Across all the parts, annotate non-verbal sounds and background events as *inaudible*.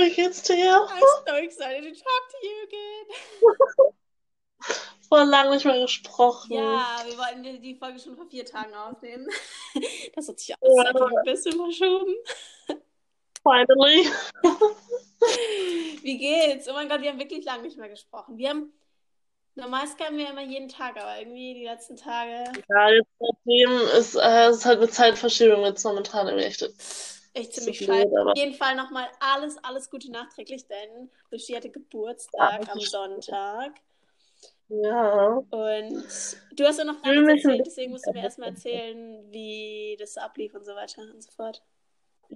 wie geht's dir? I'm so excited to talk to you again. Vor lang nicht mehr gesprochen. Ja, wir wollten die Folge schon vor vier Tagen aufnehmen. *laughs* Das hat sich alles ja. ein bisschen verschoben. Finally. Wie geht's? Oh mein Gott, wir haben wirklich lange nicht mehr gesprochen. Wir haben Normal schreiben wir immer jeden Tag, aber irgendwie die letzten Tage. Ja, jetzt seitdem ist äh, es halt mit Zeitverschiebung jetzt momentan irgendwie echt. Echt ziemlich scheiße. Auf jeden Fall nochmal alles, alles Gute nachträglich, denn Lucia hatte Geburtstag ja, am Sonntag. Ja. Und du hast ja noch gar nichts erzählt, deswegen musst du mir erstmal erzählen, wie das ablief und so weiter und so fort.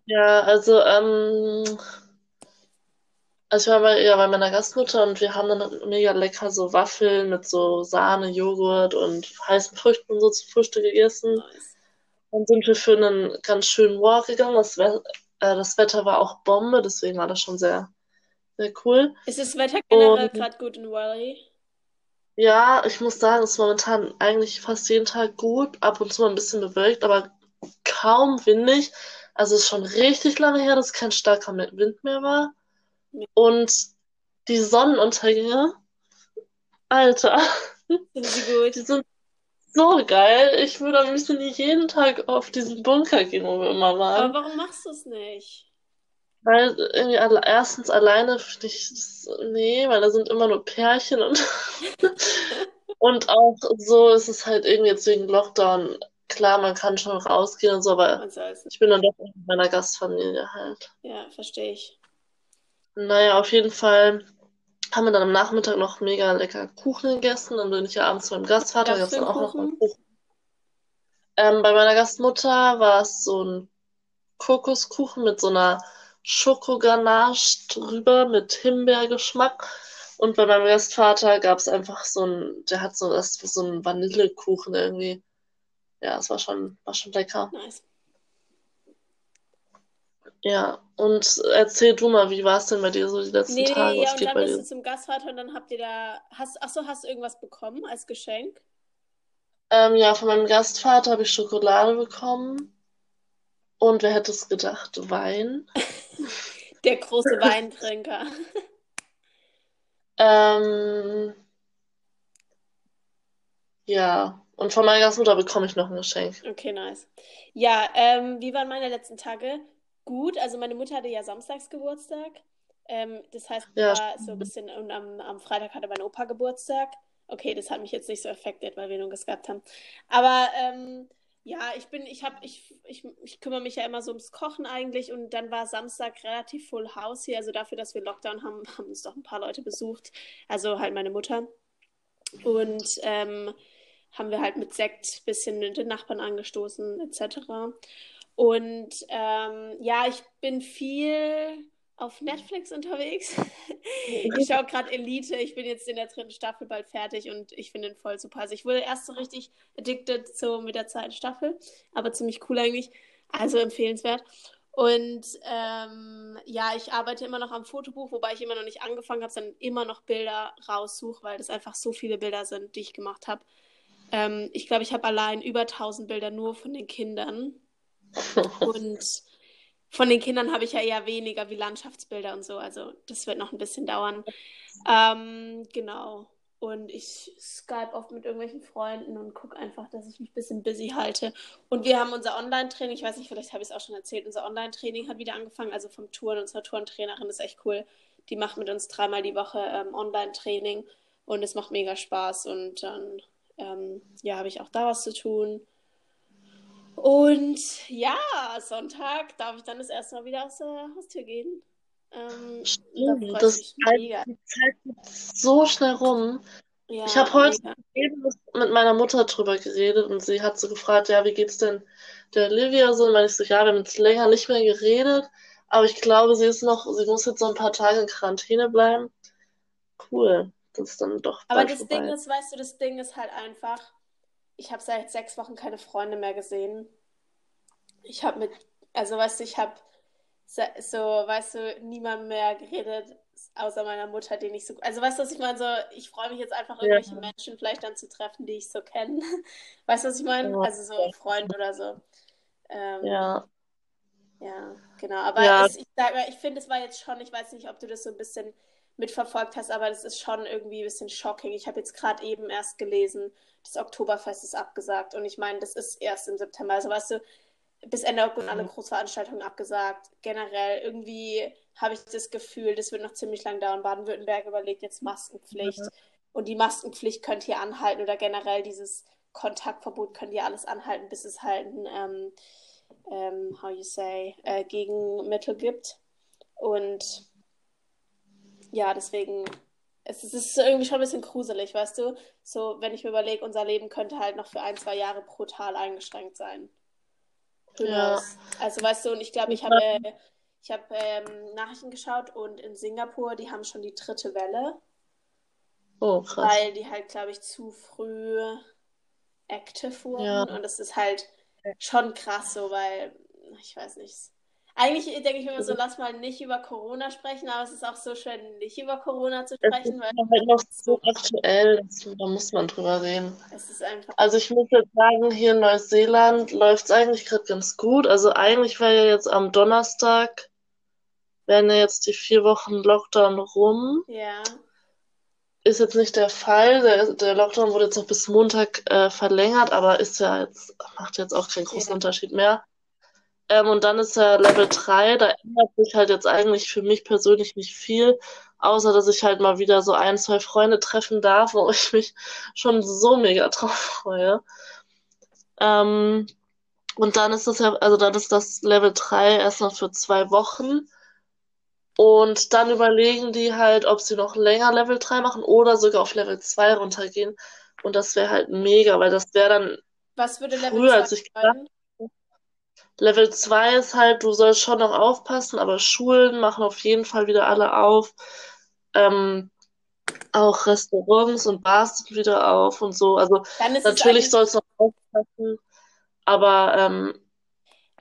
Ja, also, ähm, also ich war bei, ja, bei meiner Gastmutter und wir haben dann mega lecker so Waffeln mit so Sahne, Joghurt und heißen Früchten und so zu Frühstück gegessen. Nice. Dann sind wir für einen ganz schönen Walk gegangen. Das, We äh, das Wetter war auch Bombe, deswegen war das schon sehr, sehr cool. Ist das Wetter generell gerade gut in Wally? Ja, ich muss sagen, es ist momentan eigentlich fast jeden Tag gut, ab und zu mal ein bisschen bewölkt, aber kaum windig. Also es ist schon richtig lange her, dass kein starker Wind mehr war. Und die Sonnenuntergänge, Alter, sind sie gut? Die sind so geil. Ich würde am liebsten jeden Tag auf diesen Bunker gehen, wo wir immer waren. Aber warum machst du es nicht? Weil irgendwie alle, erstens alleine finde ich das, nee, weil da sind immer nur Pärchen und *laughs* und auch so ist es halt irgendwie jetzt wegen Lockdown. Klar, man kann schon rausgehen und so, aber ich bin dann doch mit meiner Gastfamilie halt. Ja, verstehe ich. Naja, auf jeden Fall haben wir dann am Nachmittag noch mega lecker Kuchen gegessen. Dann bin ich ja abends beim Gastvater, gab es dann auch noch einen Kuchen. Ähm, bei meiner Gastmutter war es so ein Kokoskuchen mit so einer Schokoganache drüber mit Himbeergeschmack. Und bei meinem Gastvater gab es einfach so ein, der hat so, das, so einen Vanillekuchen irgendwie. Ja, es war schon, war schon lecker. Nice. Ja, und erzähl du mal, wie war es denn bei dir so die letzten nee, Tage? Ja, und dann bist du zum Gastvater und dann habt ihr da. Hast, achso, hast du irgendwas bekommen als Geschenk? Ähm, ja, von meinem Gastvater habe ich Schokolade bekommen. Und wer hätte es gedacht? Wein. *laughs* Der große Weintrinker. *laughs* ähm, ja, und von meiner Gastmutter bekomme ich noch ein Geschenk. Okay, nice. Ja, ähm, wie waren meine letzten Tage? Gut. Also meine Mutter hatte ja samstags Geburtstag. Ähm, das heißt, ja. war so ein bisschen und am, am Freitag hatte mein Opa Geburtstag. Okay, das hat mich jetzt nicht so affected, weil wir nur gehabt haben. Aber ähm, ja, ich bin, ich habe, ich, ich, ich kümmere mich ja immer so ums Kochen eigentlich und dann war Samstag relativ full house hier. Also dafür, dass wir Lockdown haben, *laughs* haben uns doch ein paar Leute besucht. Also halt meine Mutter. Und ähm, haben wir halt mit Sekt ein bisschen den Nachbarn angestoßen, etc. Und ähm, ja, ich bin viel auf Netflix unterwegs. ich schaue gerade Elite. Ich bin jetzt in der dritten Staffel bald fertig und ich finde ihn voll super. Also ich wurde erst so richtig addicted so mit der zweiten Staffel, aber ziemlich cool eigentlich. Also empfehlenswert. Und ähm, ja, ich arbeite immer noch am Fotobuch, wobei ich immer noch nicht angefangen habe, sondern immer noch Bilder raussuche, weil das einfach so viele Bilder sind, die ich gemacht habe. Ähm, ich glaube, ich habe allein über 1000 Bilder nur von den Kindern. Und von den Kindern habe ich ja eher weniger wie Landschaftsbilder und so. Also das wird noch ein bisschen dauern. Ähm, genau. Und ich Skype oft mit irgendwelchen Freunden und gucke einfach, dass ich mich ein bisschen busy halte. Und wir haben unser Online-Training, ich weiß nicht, vielleicht habe ich es auch schon erzählt, unser Online-Training hat wieder angefangen, also vom Touren. Unsere Tourentrainerin ist echt cool. Die macht mit uns dreimal die Woche ähm, Online-Training und es macht mega Spaß. Und dann, ähm, ja, habe ich auch da was zu tun. Und ja, Sonntag darf ich dann das erste Mal wieder aus der Haustür gehen. Ähm, Stimmt, da das Zeit, die Zeit geht so schnell rum. Ja, ich habe heute eben mit meiner Mutter drüber geredet und sie hat so gefragt, ja, wie geht's denn der Olivia so? Und meine ich so, ja, wir haben jetzt länger nicht mehr geredet, aber ich glaube, sie ist noch, sie muss jetzt so ein paar Tage in Quarantäne bleiben. Cool, das ist dann doch. Aber das vorbei. Ding ist, weißt du, das Ding ist halt einfach, ich habe seit sechs Wochen keine Freunde mehr gesehen. Ich habe mit, also weißt du, ich habe so, weißt du, niemand mehr geredet, außer meiner Mutter, den ich so, also weißt du, was ich meine, so, ich freue mich jetzt einfach, irgendwelche ja. Menschen vielleicht dann zu treffen, die ich so kenne. *laughs* Weißt du, was ich meine? Ja. Also so ein Freund oder so. Ähm, ja. Ja, genau. Aber ja. Es, ich, ich finde, es war jetzt schon, ich weiß nicht, ob du das so ein bisschen mitverfolgt hast, aber das ist schon irgendwie ein bisschen shocking. Ich habe jetzt gerade eben erst gelesen, das Oktoberfest ist abgesagt und ich meine, das ist erst im September. Also weißt du, bis Ende August alle Großveranstaltungen abgesagt. Generell irgendwie habe ich das Gefühl, das wird noch ziemlich lang dauern. Baden-Württemberg überlegt jetzt Maskenpflicht mhm. und die Maskenpflicht könnte hier anhalten oder generell dieses Kontaktverbot könnte hier alles anhalten, bis es halt ein, ähm, ähm, how you say, äh, Gegenmittel gibt. Und ja, deswegen, es, es ist irgendwie schon ein bisschen gruselig, weißt du? So, wenn ich mir überlege, unser Leben könnte halt noch für ein, zwei Jahre brutal eingeschränkt sein. Ja. Also weißt du, und ich glaube, ich habe äh, ich hab, ähm, Nachrichten geschaut und in Singapur, die haben schon die dritte Welle. Oh, krass. Weil die halt, glaube ich, zu früh active wurden. Ja. Und das ist halt schon krass so, weil, ich weiß nicht, eigentlich denke ich mir so, lass mal nicht über Corona sprechen, aber es ist auch so schön, nicht über Corona zu sprechen. Es ist weil halt noch so aktuell, da muss man drüber reden. Es ist einfach. Also ich muss jetzt sagen, hier in Neuseeland läuft es eigentlich gerade ganz gut. Also eigentlich war ja jetzt am Donnerstag, werden ja jetzt die vier Wochen Lockdown rum. Ja. Ist jetzt nicht der Fall. Der, der Lockdown wurde jetzt noch bis Montag äh, verlängert, aber ist ja jetzt, macht jetzt auch keinen großen ja. Unterschied mehr. Ähm, und dann ist ja Level 3, da ändert sich halt jetzt eigentlich für mich persönlich nicht viel, außer dass ich halt mal wieder so ein, zwei Freunde treffen darf, wo ich mich schon so mega drauf freue. Ähm, und dann ist das ja, also dann ist das Level 3 erst noch für zwei Wochen. Und dann überlegen die halt, ob sie noch länger Level 3 machen oder sogar auf Level 2 runtergehen. Und das wäre halt mega, weil das wäre dann Was würde Level früher, 2 als ich gedacht Level 2 ist halt, du sollst schon noch aufpassen, aber Schulen machen auf jeden Fall wieder alle auf. Ähm, auch Restaurants und Bars sind wieder auf und so. Also natürlich sollst du noch aufpassen, aber ähm,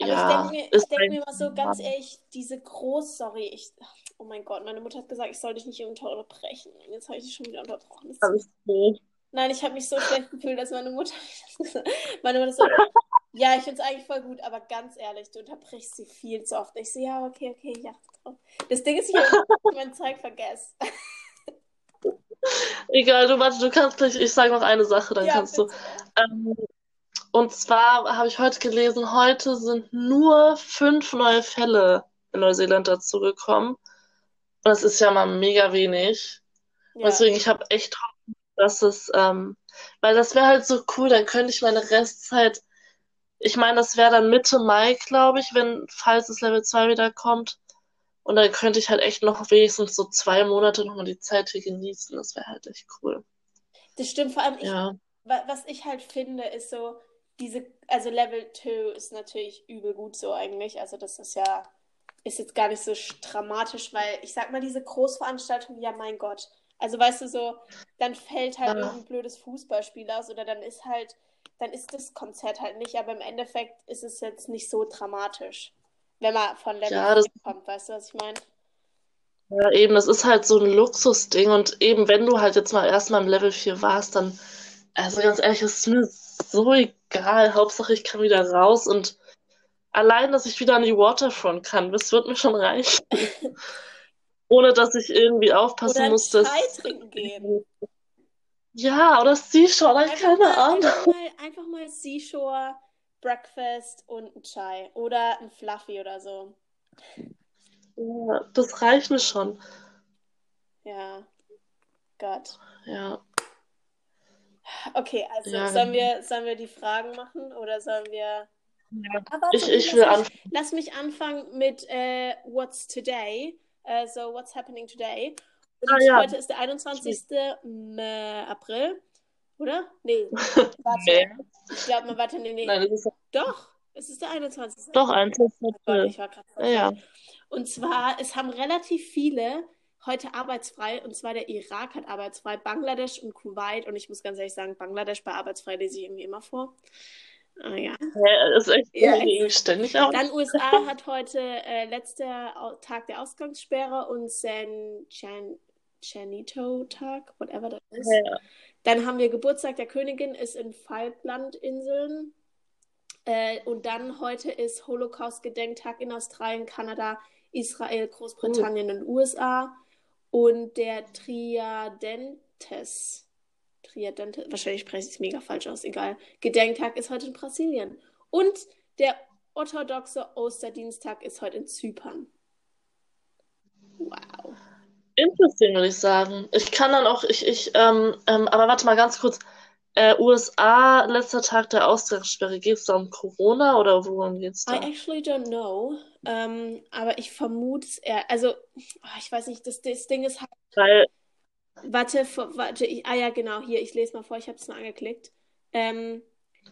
aber ja, ich denke mir, ich denk mir mal so ganz ehrlich, diese groß, sorry, ich, oh mein Gott, meine Mutter hat gesagt, ich soll dich nicht unterbrechen. Und jetzt habe ich dich schon wieder unterbrochen. Alles gut. Nein, ich habe mich so schlecht gefühlt, dass meine Mutter *laughs* meine Mutter so, ja, ich finde es eigentlich voll gut, aber ganz ehrlich, du unterbrichst sie viel zu oft. Ich so, ja, okay, okay, ja. Das Ding ist, ich habe *laughs* mein Zeug vergessen. *laughs* Egal, du warte, du kannst gleich, ich sage noch eine Sache, dann ja, kannst bitte. du. Ähm, und zwar habe ich heute gelesen, heute sind nur fünf neue Fälle in Neuseeland dazu gekommen. Und das ist ja mal mega wenig. Ja. Deswegen, ich habe echt Hoffnung, dass es, ähm, weil das wäre halt so cool, dann könnte ich meine Restzeit ich meine, das wäre dann Mitte Mai, glaube ich, wenn, falls das Level 2 wieder kommt. Und dann könnte ich halt echt noch wenigstens so zwei Monate nochmal die Zeit hier genießen. Das wäre halt echt cool. Das stimmt, vor allem, ich, ja. was ich halt finde, ist so, diese, also Level 2 ist natürlich übel gut so eigentlich. Also das ist ja, ist jetzt gar nicht so dramatisch, weil ich sag mal, diese Großveranstaltung, ja mein Gott. Also weißt du so, dann fällt halt ja. irgendein blödes Fußballspiel aus oder dann ist halt dann ist das Konzert halt nicht, aber im Endeffekt ist es jetzt nicht so dramatisch, wenn man von Level ja, 4 kommt, weißt du, was ich meine? Ja, eben, das ist halt so ein Luxusding und eben, wenn du halt jetzt mal erstmal im Level 4 warst, dann, also ganz ehrlich, ist mir so egal. Hauptsache, ich kann wieder raus und allein, dass ich wieder an die Waterfront kann, das wird mir schon reichen. *laughs* Ohne dass ich irgendwie aufpassen Oder muss, dass. trinken gehen. *laughs* Ja, oder Seashore, einfach keine mal, Ahnung. Einfach mal, einfach mal Seashore, Breakfast und ein Chai. Oder ein Fluffy oder so. Ja, das reicht mir schon. Ja. Gott. Ja. Okay, also ja. sollen, wir, sollen wir die Fragen machen oder sollen wir. Ja. Aber ich, ich will anfangen. Lass mich anfangen mit uh, What's Today. Uh, so, what's happening today? Ah, ja. Heute ist der 21. April, oder? Nee, warte. Ich glaube, *laughs* man warte, nee, nee. Nein, ist... Doch, es ist der 21. Doch, 21. April. Ich war gerade ja, ja. Und zwar, es haben relativ viele heute arbeitsfrei, und zwar der Irak hat arbeitsfrei, Bangladesch und Kuwait. Und ich muss ganz ehrlich sagen, Bangladesch bei arbeitsfrei lese ich irgendwie immer vor. Ah, ja. ja. Das ist echt ja, ständig auch. Dann USA hat heute äh, letzter Tag der Ausgangssperre und San Chan Chanito-Tag, whatever das ist. Ja. Dann haben wir Geburtstag der Königin, ist in Falklandinseln. Äh, und dann heute ist Holocaust-Gedenktag in Australien, Kanada, Israel, Großbritannien uh. und USA. Und der Triadentes, Triadentes, wahrscheinlich spreche ich es mega falsch aus, egal. Gedenktag ist heute in Brasilien. Und der orthodoxe Osterdienstag ist heute in Zypern. Wow. Interesting, würde ich sagen. Ich kann dann auch, ich, ich, ähm, ähm, aber warte mal ganz kurz. Äh, USA, letzter Tag der Ausgangssperre. Geht es da um Corona oder worum geht es da? I actually don't know. Ähm, aber ich vermute es eher. Also, oh, ich weiß nicht, das, das Ding ist halt. Weil. Warte, warte, ich, ah ja, genau, hier, ich lese mal vor, ich habe es mal angeklickt. Ähm,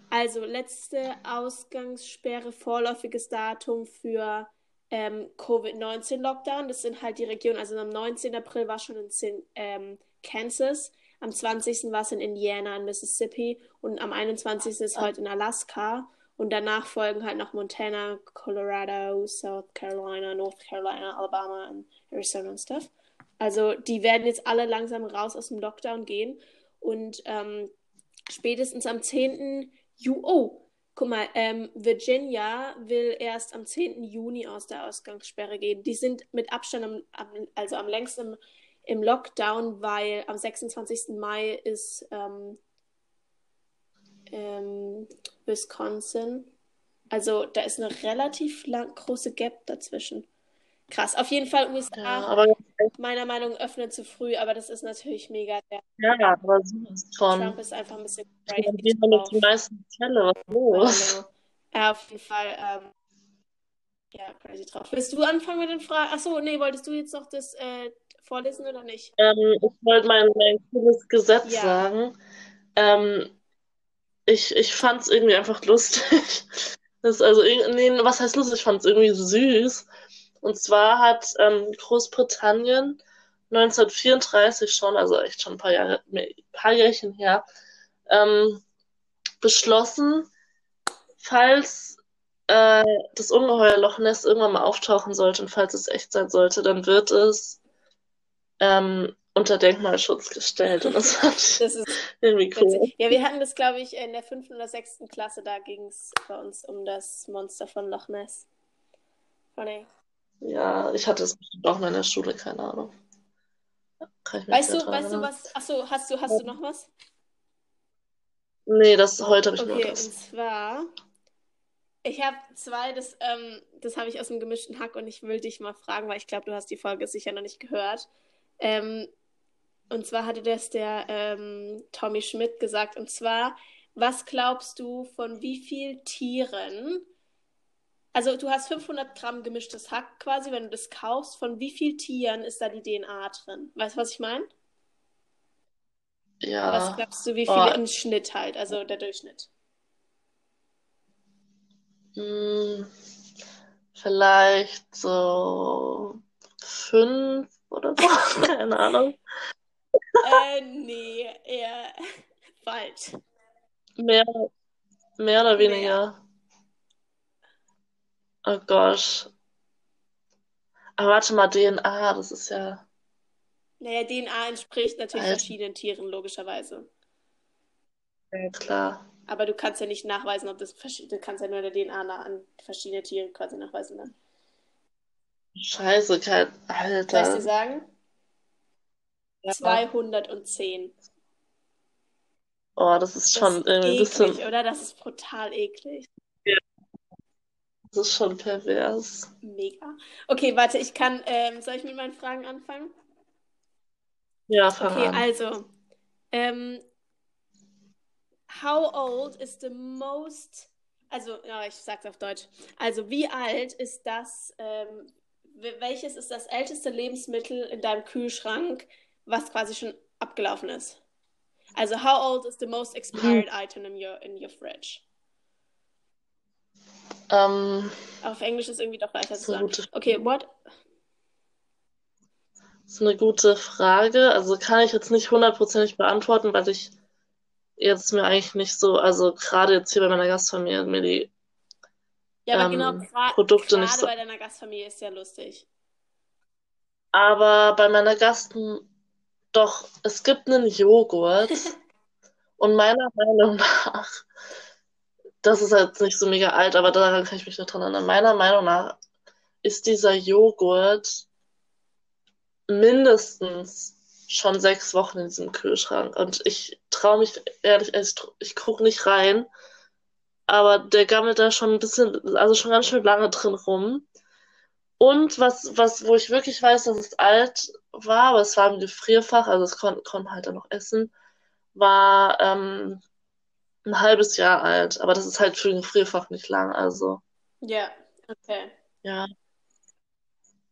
also, letzte Ausgangssperre, vorläufiges Datum für ähm, Covid-19-Lockdown. Das sind halt die Regionen, also am 19. April war schon in ähm, Kansas, am 20. war es in Indiana in Mississippi und am 21. ist heute in Alaska. Und danach folgen halt noch Montana, Colorado, South Carolina, North Carolina, Alabama und Arizona und stuff. Also die werden jetzt alle langsam raus aus dem Lockdown gehen. Und ähm, spätestens am 10. Ju oh, guck mal, ähm, Virginia will erst am 10. Juni aus der Ausgangssperre gehen. Die sind mit Abstand am, am also am längsten im, im, Lockdown, weil am 26. Mai ist ähm, ähm, Wisconsin. Also da ist eine relativ lang, große Gap dazwischen. Krass. Auf jeden Fall USA, ja, aber, meiner Meinung nach, öffnet zu früh, aber das ist natürlich mega. Ja, aber so ist schon. Trump ist einfach ein bisschen crazy. Dann gehen wir die meisten Fälle, was los? Ja, auf jeden Fall. Ähm, ja, crazy drauf. Willst du anfangen mit den Fragen? Achso, nee, wolltest du jetzt noch das äh, vorlesen oder nicht? Ähm, ich wollte mein, mein cooles Gesetz ja. sagen. Ähm, ich ich fand es irgendwie einfach lustig. *laughs* Das also, nee, was heißt lustig? Ich fand es irgendwie süß. Und zwar hat ähm, Großbritannien 1934 schon, also echt schon ein paar Jahre, ein paar Jährchen her, ähm, beschlossen, falls äh, das Ungeheuer Loch Ness irgendwann mal auftauchen sollte und falls es echt sein sollte, dann wird es ähm, unter Denkmalschutz gestellt. Und das *laughs* fand ich das ist irgendwie cool. Ja, wir hatten das, glaube ich, in der fünften oder sechsten Klasse, da ging es bei uns um das Monster von Loch Ness. Funny. Ja, ich hatte es bestimmt auch mal in der Schule, keine Ahnung. weißt du, weißt du was? Achso, hast du, hast du noch was? Nee, das heute habe ich okay, nur das. Und zwar, ich habe zwei, das, ähm, das habe ich aus dem gemischten Hack und ich will dich mal fragen, weil ich glaube, du hast die Folge sicher noch nicht gehört. Ähm, und zwar hatte das der ähm, Tommy Schmidt gesagt. Und zwar, was glaubst du, von wie vielen Tieren also du hast 500 Gramm gemischtes Hack quasi, wenn du das kaufst. Von wie vielen Tieren ist da die DNA drin? Weißt du, was ich meine? Ja. Was glaubst du, wie viele oh. im Schnitt halt, also der Durchschnitt? Hm, vielleicht so fünf oder so, *laughs* keine Ahnung. äh, nee, eher *laughs* falsch. Mehr, mehr oder weniger. Mehr. Oh Gott. Aber warte mal, DNA, das ist ja. Naja, DNA entspricht natürlich Alter. verschiedenen Tieren, logischerweise. Ja, klar. Aber du kannst ja nicht nachweisen, ob das du kannst ja nur der DNA an verschiedene Tiere quasi nachweisen dann. Scheiße, kein Alter. Soll ich dir sagen? Ja. 210. Oh, das ist schon das ist irgendwie ein bisschen. oder? Das ist brutal eklig. Das ist schon pervers. Mega. Okay, warte, ich kann. Ähm, soll ich mit meinen Fragen anfangen? Ja, fang okay, an. also. Ähm, how old is the most. Also, ja, ich sag's auf Deutsch. Also, wie alt ist das. Ähm, welches ist das älteste Lebensmittel in deinem Kühlschrank, was quasi schon abgelaufen ist? Also, how old is the most expired hm. item in your, in your fridge? Ähm, Auf Englisch ist irgendwie doch leichter zu sagen. Okay, what? Das ist eine gute Frage. Also kann ich jetzt nicht hundertprozentig beantworten, weil ich jetzt mir eigentlich nicht so, also gerade jetzt hier bei meiner Gastfamilie mir die ja, aber genau, ähm, genau, Produkte nicht so. bei deiner Gastfamilie ist ja lustig. Aber bei meiner Gasten, doch, es gibt einen Joghurt *laughs* und meiner Meinung nach das ist halt nicht so mega alt, aber daran kann ich mich noch dran erinnern. Meiner Meinung nach ist dieser Joghurt mindestens schon sechs Wochen in diesem Kühlschrank. Und ich traue mich ehrlich, ich, ich gucke nicht rein. Aber der gammelt da schon ein bisschen, also schon ganz schön lange drin rum. Und was, was, wo ich wirklich weiß, dass es alt war, aber es war im Gefrierfach, also es konnte kon halt dann noch essen, war ähm, ein halbes Jahr alt. Aber das ist halt für ein Gefrierfach nicht lang, also. Ja, okay. Ja.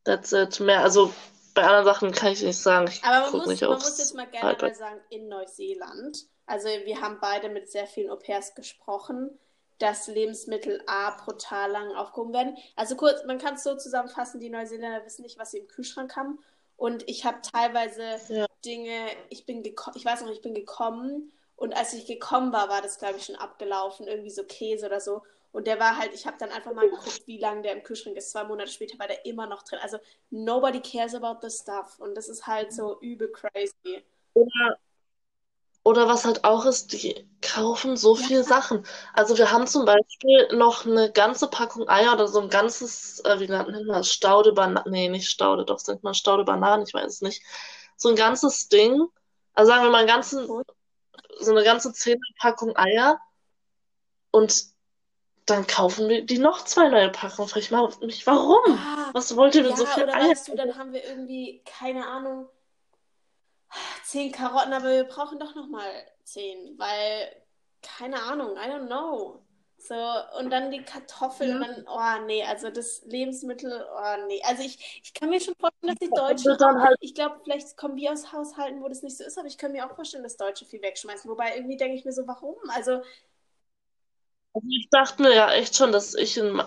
That's it. Mehr, also bei anderen Sachen kann ich nicht sagen. Ich Aber man, muss, nicht man muss jetzt mal generell sagen, in Neuseeland, also wir haben beide mit sehr vielen Au-pairs gesprochen, dass Lebensmittel A brutal lang aufgehoben werden. Also kurz, man kann es so zusammenfassen, die Neuseeländer wissen nicht, was sie im Kühlschrank haben. Und ich habe teilweise ja. Dinge, ich bin ich weiß noch, ich bin gekommen und als ich gekommen war, war das, glaube ich, schon abgelaufen, irgendwie so Käse oder so. Und der war halt, ich habe dann einfach mal geguckt, wie lange der im Kühlschrank ist. Zwei Monate später war der immer noch drin. Also, nobody cares about the stuff. Und das ist halt so übel crazy. Oder, oder was halt auch ist, die kaufen so ja. viele Sachen. Also, wir haben zum Beispiel noch eine ganze Packung Eier oder so ein ganzes, äh, wie nennt man das? Staude Bananen. Nee, nicht Staude, doch, sind mal Staude Bananen, ich weiß es nicht. So ein ganzes Ding. Also, sagen wir mal, einen ganzen, so eine ganze Zehnerpackung Eier. Und dann kaufen wir die noch zwei neue Packungen. Frag ich mal mich, warum? Ah, Was wollt ihr mit ja, so viel oder Eier? Weißt du, dann haben wir irgendwie, keine Ahnung, zehn Karotten, aber wir brauchen doch nochmal zehn, weil, keine Ahnung, I don't know. So, und dann die Kartoffeln ja. und dann, oh nee, also das Lebensmittel, oh nee. Also ich, ich kann mir schon vorstellen, dass die Deutschen, halt... ich glaube, vielleicht kommen wir aus Haushalten, wo das nicht so ist, aber ich kann mir auch vorstellen, dass Deutsche viel wegschmeißen. Wobei irgendwie denke ich mir so, warum? Also also ich dachte mir ja echt schon, dass ich in,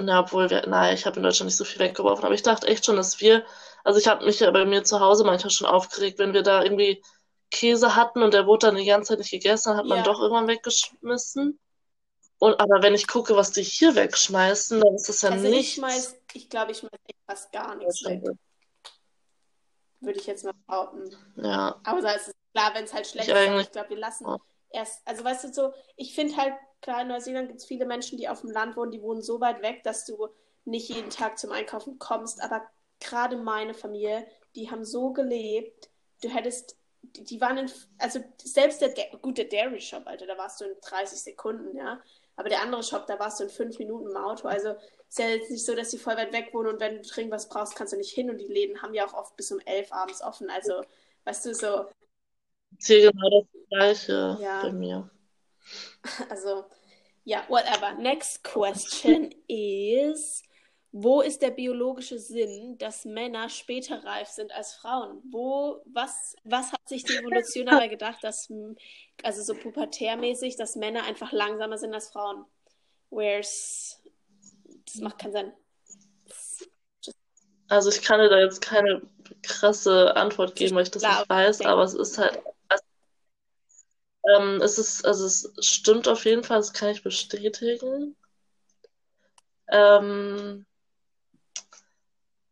na, obwohl wir, naja, ich habe in Deutschland nicht so viel weggeworfen, aber ich dachte echt schon, dass wir, also ich habe mich ja bei mir zu Hause manchmal schon aufgeregt, wenn wir da irgendwie Käse hatten und der wurde dann die ganze Zeit nicht gegessen, dann hat man doch irgendwann weggeschmissen. Und, aber wenn ich gucke, was die hier wegschmeißen, dann ist das ja also nicht. Ich schmeiß, ich glaube, ich schmeiß fast gar nichts weg. Würde ich jetzt mal behaupten. Ja. Aber da ist es klar, wenn es halt schlecht ich ist. Ich glaube, wir lassen ja. erst, also weißt du so, ich finde halt, klar, in Neuseeland gibt es viele Menschen, die auf dem Land wohnen, die wohnen so weit weg, dass du nicht jeden Tag zum Einkaufen kommst. Aber gerade meine Familie, die haben so gelebt, du hättest, die waren in, also selbst der, gut, der Dairy Shop, Alter, da warst du in 30 Sekunden, ja. Aber der andere Shop, da warst du in fünf Minuten im Auto. Also ist ja jetzt nicht so, dass die voll weit weg wohnen und wenn du dringend was brauchst, kannst du nicht hin. Und die Läden haben ja auch oft bis um elf abends offen. Also, weißt du, so. Hier genau das Gleiche ja. bei mir. *laughs* Also, ja, whatever. Next question is, wo ist der biologische Sinn, dass Männer später reif sind als Frauen? Wo, was, was hat sich die Evolution dabei gedacht, dass, also so pubertärmäßig, dass Männer einfach langsamer sind als Frauen? Where's, das macht keinen Sinn. Also ich kann dir da jetzt keine krasse Antwort geben, weil ich das Klar, nicht weiß, aber es ist halt ähm, es ist, also es stimmt auf jeden Fall, das kann ich bestätigen. Ähm,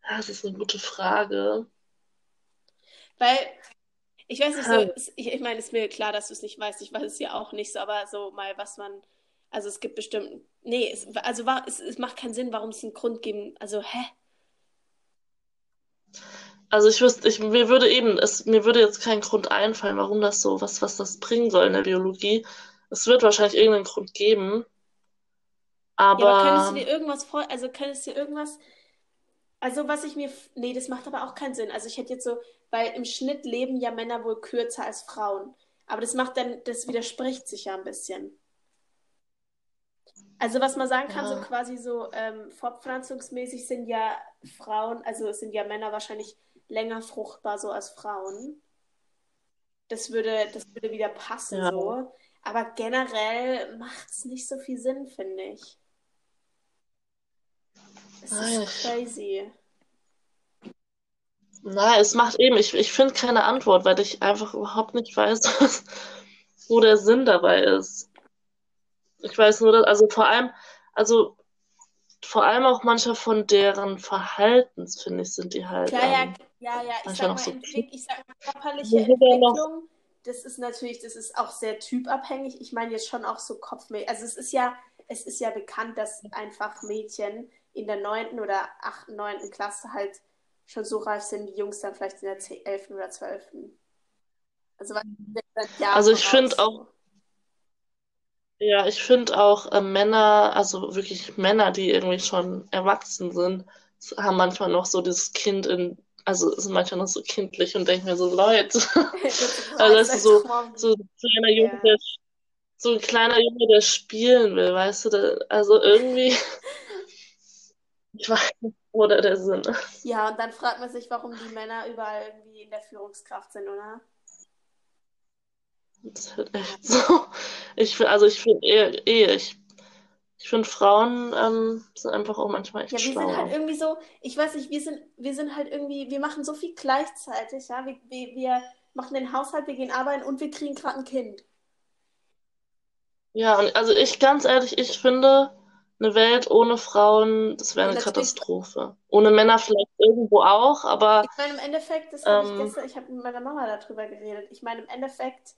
das ist eine gute Frage. Weil, ich weiß nicht so, ich, ich meine, es ist mir klar, dass du es nicht weißt, ich weiß es ja auch nicht so, aber so mal, was man, also es gibt bestimmt, nee, es, also war, es, es macht keinen Sinn, warum es einen Grund geben, also hä? Also ich wüsste, ich, mir würde eben, es, mir würde jetzt kein Grund einfallen, warum das so, was, was das bringen soll in der Biologie. Es wird wahrscheinlich irgendeinen Grund geben. Aber. Ja, aber könntest du dir irgendwas vor, also könntest du dir irgendwas, also was ich mir, nee, das macht aber auch keinen Sinn. Also ich hätte jetzt so, weil im Schnitt leben ja Männer wohl kürzer als Frauen. Aber das macht dann, das widerspricht sich ja ein bisschen. Also was man sagen kann, ja. so quasi so ähm, fortpflanzungsmäßig sind ja Frauen, also sind ja Männer wahrscheinlich länger fruchtbar so als Frauen. Das würde, das würde wieder passen ja. so. Aber generell macht es nicht so viel Sinn, finde ich. Es Nein, ist crazy. Nein, es macht eben, ich, ich finde keine Antwort, weil ich einfach überhaupt nicht weiß, *laughs* wo der Sinn dabei ist. Ich weiß nur, dass, also vor allem, also vor allem auch mancher von deren Verhaltens, finde ich, sind die halt. Ja, ja, ähm, ja, ja. Ich sag mal, so Entwick ich sag mal körperliche Entwicklung, das ist natürlich, das ist auch sehr typabhängig. Ich meine jetzt schon auch so Kopfmädchen. Also es ist ja, es ist ja bekannt, dass einfach Mädchen in der neunten oder achten, neunten Klasse halt schon so reif sind, die Jungs dann vielleicht in der elften oder zwölften. Also, also ich finde auch, ja, ich finde auch äh, Männer, also wirklich Männer, die irgendwie schon erwachsen sind, haben manchmal noch so dieses Kind in, also sind manchmal noch so kindlich und denken mir so, Leute, *laughs* *laughs* also das ist so, so ein kleiner Junge, ja. der, so ein kleiner Junge, der spielen will, weißt du, der, also irgendwie, *laughs* ich weiß nicht, wo da der Sinn ist. Ja, und dann fragt man sich, warum die Männer überall irgendwie in der Führungskraft sind, oder? Das ist halt echt so. Ich finde, also ich finde eher, eher, ich, ich finde Frauen ähm, sind einfach auch manchmal echt Ja, wir schlauer. sind halt irgendwie so, ich weiß nicht, wir sind, wir sind halt irgendwie, wir machen so viel gleichzeitig, ja. Wir, wir, wir machen den Haushalt, wir gehen arbeiten und wir kriegen gerade ein Kind. Ja, und also ich ganz ehrlich, ich finde, eine Welt ohne Frauen, das wäre eine Katastrophe. Ohne Männer vielleicht irgendwo auch, aber. Ich meine, im Endeffekt, das habe ähm, ich gestern, ich habe mit meiner Mama darüber geredet. Ich meine, im Endeffekt,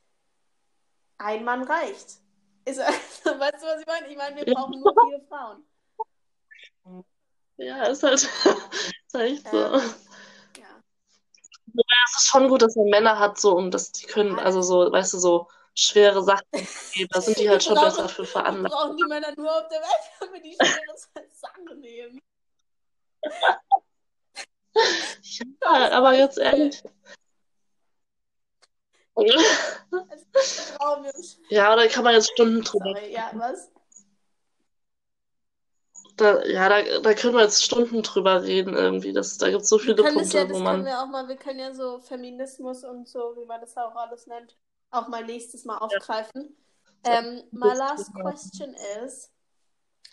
ein Mann reicht. Ist, *laughs* also, weißt du, was ich meine? Ich meine, wir brauchen nur viele Frauen. Ja, ist halt, *laughs* ist halt echt so. Ähm, ja. Es ist schon gut, dass man Männer hat, so, und dass die können, also so, weißt du, so schwere Sachen *laughs* geben. Da sind die halt schon brauchen, besser für veranlagt. brauchen die Männer nur auf der Welt, damit die schwere Sachen nehmen. ja, aber jetzt ehrlich. ja, da kann man jetzt Stunden drüber. Sorry, ja, was? Da, ja, da, da können wir jetzt Stunden drüber reden irgendwie. Das, da gibt es so viele Punkte, ja, wo man. Wir, auch mal, wir können ja so Feminismus und so, wie man das auch alles nennt, auch mal nächstes Mal aufgreifen. Ja. Um, my last question is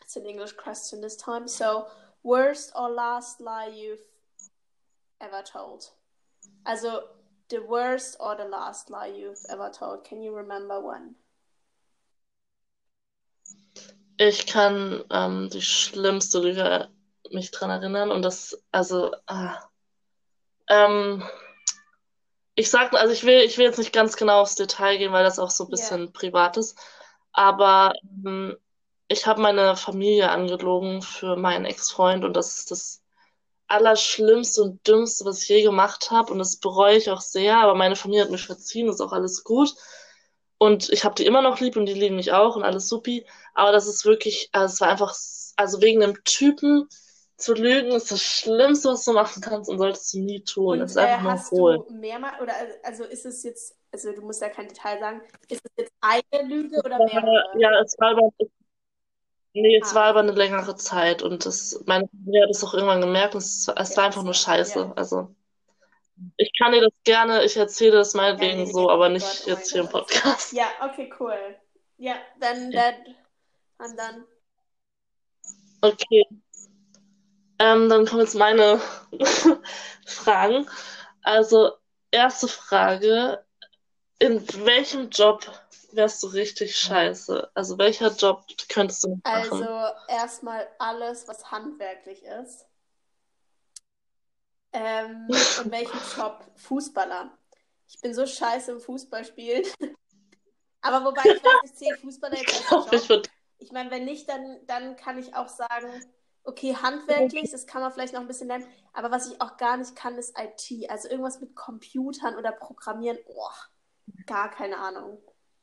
it's an English question this time. So, worst or last lie you've ever told? Also, the worst or the last lie you've ever told? Can you remember one? Ich kann ähm, die schlimmste Lüge mich dran erinnern und das, also, ah, ähm, ich sag, also ich will, ich will jetzt nicht ganz genau aufs Detail gehen, weil das auch so ein bisschen yeah. privat ist, aber ähm, ich habe meine Familie angelogen für meinen Ex-Freund und das ist das Allerschlimmste und Dümmste, was ich je gemacht habe. Und das bereue ich auch sehr, aber meine Familie hat mich verziehen, ist auch alles gut. Und ich habe die immer noch lieb und die lieben mich auch und alles supi, aber das ist wirklich, also es war einfach, also wegen einem Typen, zu lügen ist das Schlimmste, was du machen kannst und solltest du nie tun. Und, das ist einfach äh, hast nur hohl. Du mehrmal, oder also ist es jetzt, also du musst ja kein Detail sagen, ist es jetzt eine Lüge oder mehrere? Ja, es war aber, nee, es ah. war aber eine längere Zeit und das, meine Familie hat es auch irgendwann gemerkt und es, es ja, war einfach nur Scheiße. Ja. Also ich kann dir das gerne, ich erzähle das meinetwegen ja, nee, so, aber nicht Gott, oh jetzt hier im Podcast. Ja, okay, cool. Ja, dann, dann, und dann. Okay. Ähm, dann kommen jetzt meine *laughs* Fragen. Also, erste Frage. In welchem Job wärst du richtig scheiße? Also, welcher Job könntest du machen? Also, erstmal alles, was handwerklich ist. Ähm, *laughs* in welchem Job? Fußballer. Ich bin so scheiße im Fußballspielen. *laughs* Aber wobei ich weiß, ich zähle Fußballer jetzt als Job. Ich, ich meine, wenn nicht, dann, dann kann ich auch sagen, okay, handwerklich, das kann man vielleicht noch ein bisschen lernen, aber was ich auch gar nicht kann, ist IT. Also irgendwas mit Computern oder Programmieren, oh, gar keine Ahnung.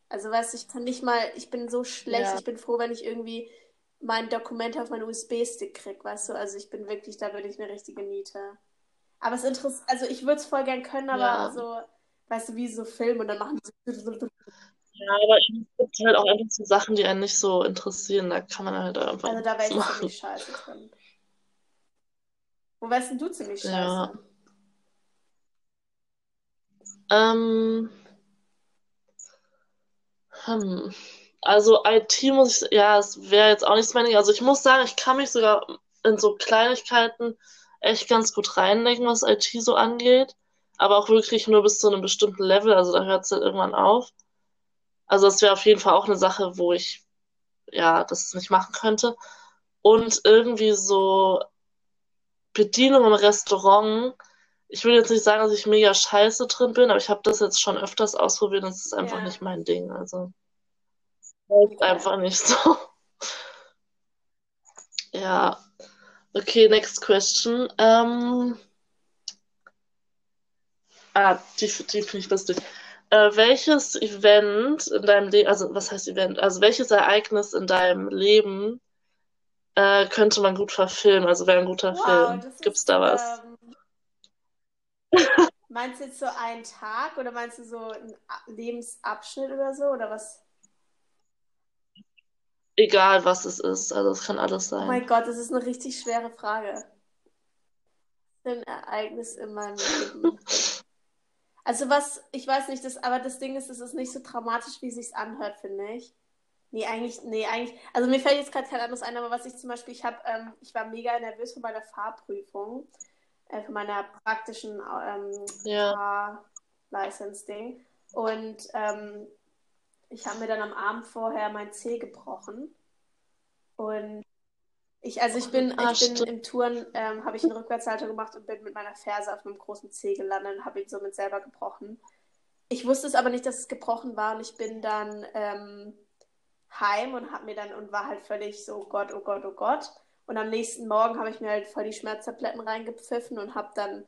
Also weißt du, ich kann nicht mal, ich bin so schlecht, ja. ich bin froh, wenn ich irgendwie mein Dokument auf meinen USB-Stick kriege, weißt du? Also ich bin wirklich, da würde ich eine richtige Niete. Aber es interessiert, also ich würde es voll gern können, aber ja. so, weißt du, wie so Film und dann machen die so ja, aber es gibt halt auch einfach so Sachen, die einen nicht so interessieren. Da kann man halt einfach. Also da wäre ich ziemlich scheiße drin. Wo wärst denn du ziemlich scheiße? Ja. Ähm. Hm. Also IT muss ich, ja, es wäre jetzt auch nichts mehr. Also ich muss sagen, ich kann mich sogar in so Kleinigkeiten echt ganz gut reindenken, was IT so angeht. Aber auch wirklich nur bis zu einem bestimmten Level. Also da hört es halt irgendwann auf. Also das wäre auf jeden Fall auch eine Sache, wo ich ja das nicht machen könnte. Und irgendwie so Bedienung im Restaurant ich will jetzt nicht sagen, dass ich mega scheiße drin bin, aber ich habe das jetzt schon öfters ausprobiert und es ist einfach ja. nicht mein Ding. Also läuft einfach nicht so. *laughs* ja. Okay, next question. Ähm... Ah, die, die finde ich lustig. Äh, welches Event in deinem Leben, also was heißt Event, also welches Ereignis in deinem Leben äh, könnte man gut verfilmen? Also wäre ein guter wow, Film. Gibt's da was? Ähm, *laughs* meinst du jetzt so einen Tag oder meinst du so einen Lebensabschnitt oder so oder was? Egal, was es ist. Also es kann alles sein. Oh mein Gott, das ist eine richtig schwere Frage. Ein Ereignis in meinem Leben. *laughs* Also was, ich weiß nicht, das, aber das Ding ist, es ist nicht so dramatisch, wie es sich anhört, finde ich. Nee, eigentlich, nee, eigentlich. Also mir fällt jetzt gerade kein anderes ein, aber was ich zum Beispiel, ich habe, ähm, ich war mega nervös für meine Fahrprüfung äh, für meiner praktischen ähm, ja. License-Ding. Und ähm, ich habe mir dann am Abend vorher mein C gebrochen. Und ich, also ich bin, ah, ich bin im Touren, ähm, habe ich eine Rückwärtshalter gemacht und bin mit meiner Ferse auf einem großen C gelandet und habe ihn somit selber gebrochen. Ich wusste es aber nicht, dass es gebrochen war und ich bin dann ähm, heim und habe mir dann und war halt völlig so Gott, oh Gott, oh Gott. Und am nächsten Morgen habe ich mir halt voll die Schmerztabletten reingepfiffen und habe dann,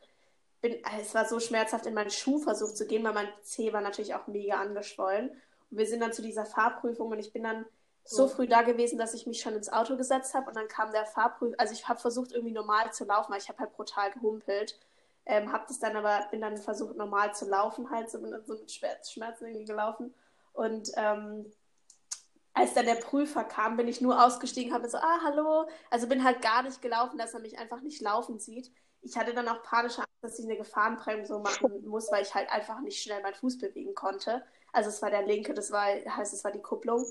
bin, es war so schmerzhaft, in meinen Schuh versucht zu gehen, weil mein Zeh war natürlich auch mega angeschwollen. Und wir sind dann zu dieser Fahrprüfung und ich bin dann so früh da gewesen, dass ich mich schon ins Auto gesetzt habe und dann kam der Fahrprüfer, also ich habe versucht irgendwie normal zu laufen, weil ich habe halt brutal gehumpelt. Ähm, habe das dann aber, bin dann versucht normal zu laufen halt, so, bin dann so mit Schmerzen irgendwie gelaufen und ähm, als dann der Prüfer kam, bin ich nur ausgestiegen, habe so, ah, hallo. Also bin halt gar nicht gelaufen, dass er mich einfach nicht laufen sieht. Ich hatte dann auch panische Angst, dass ich eine Gefahrenbremsung machen muss, weil ich halt einfach nicht schnell meinen Fuß bewegen konnte. Also es war der linke, das war, heißt, es war die Kupplung.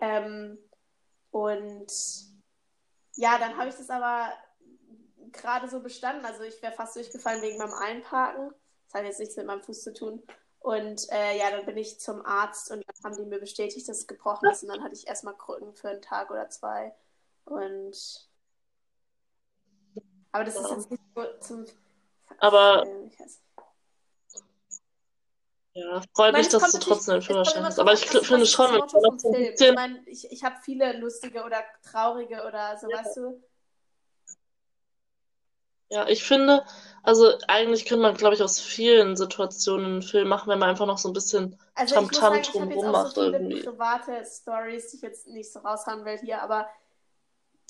Ähm, und ja, dann habe ich das aber gerade so bestanden. Also ich wäre fast durchgefallen wegen meinem Einparken. Das hat jetzt nichts mit meinem Fuß zu tun. Und äh, ja, dann bin ich zum Arzt und dann haben die mir bestätigt, dass es gebrochen ist. Und dann hatte ich erstmal Krücken für einen Tag oder zwei. Und. Aber das ist jetzt nicht so zum. Aber. Ja, freut mich, dass du trotzdem einen Führerschein hast. Aber ich finde schon, wenn so. Ich meine, ich, ich habe viele lustige oder traurige oder so, ja. weißt du? Ja, ich finde, also eigentlich könnte man, glaube ich, aus vielen Situationen einen Film machen, wenn man einfach noch so ein bisschen also Tamtam -Tam drumherum macht. So irgendwie. private Stories, die ich jetzt nicht so raushauen will hier, aber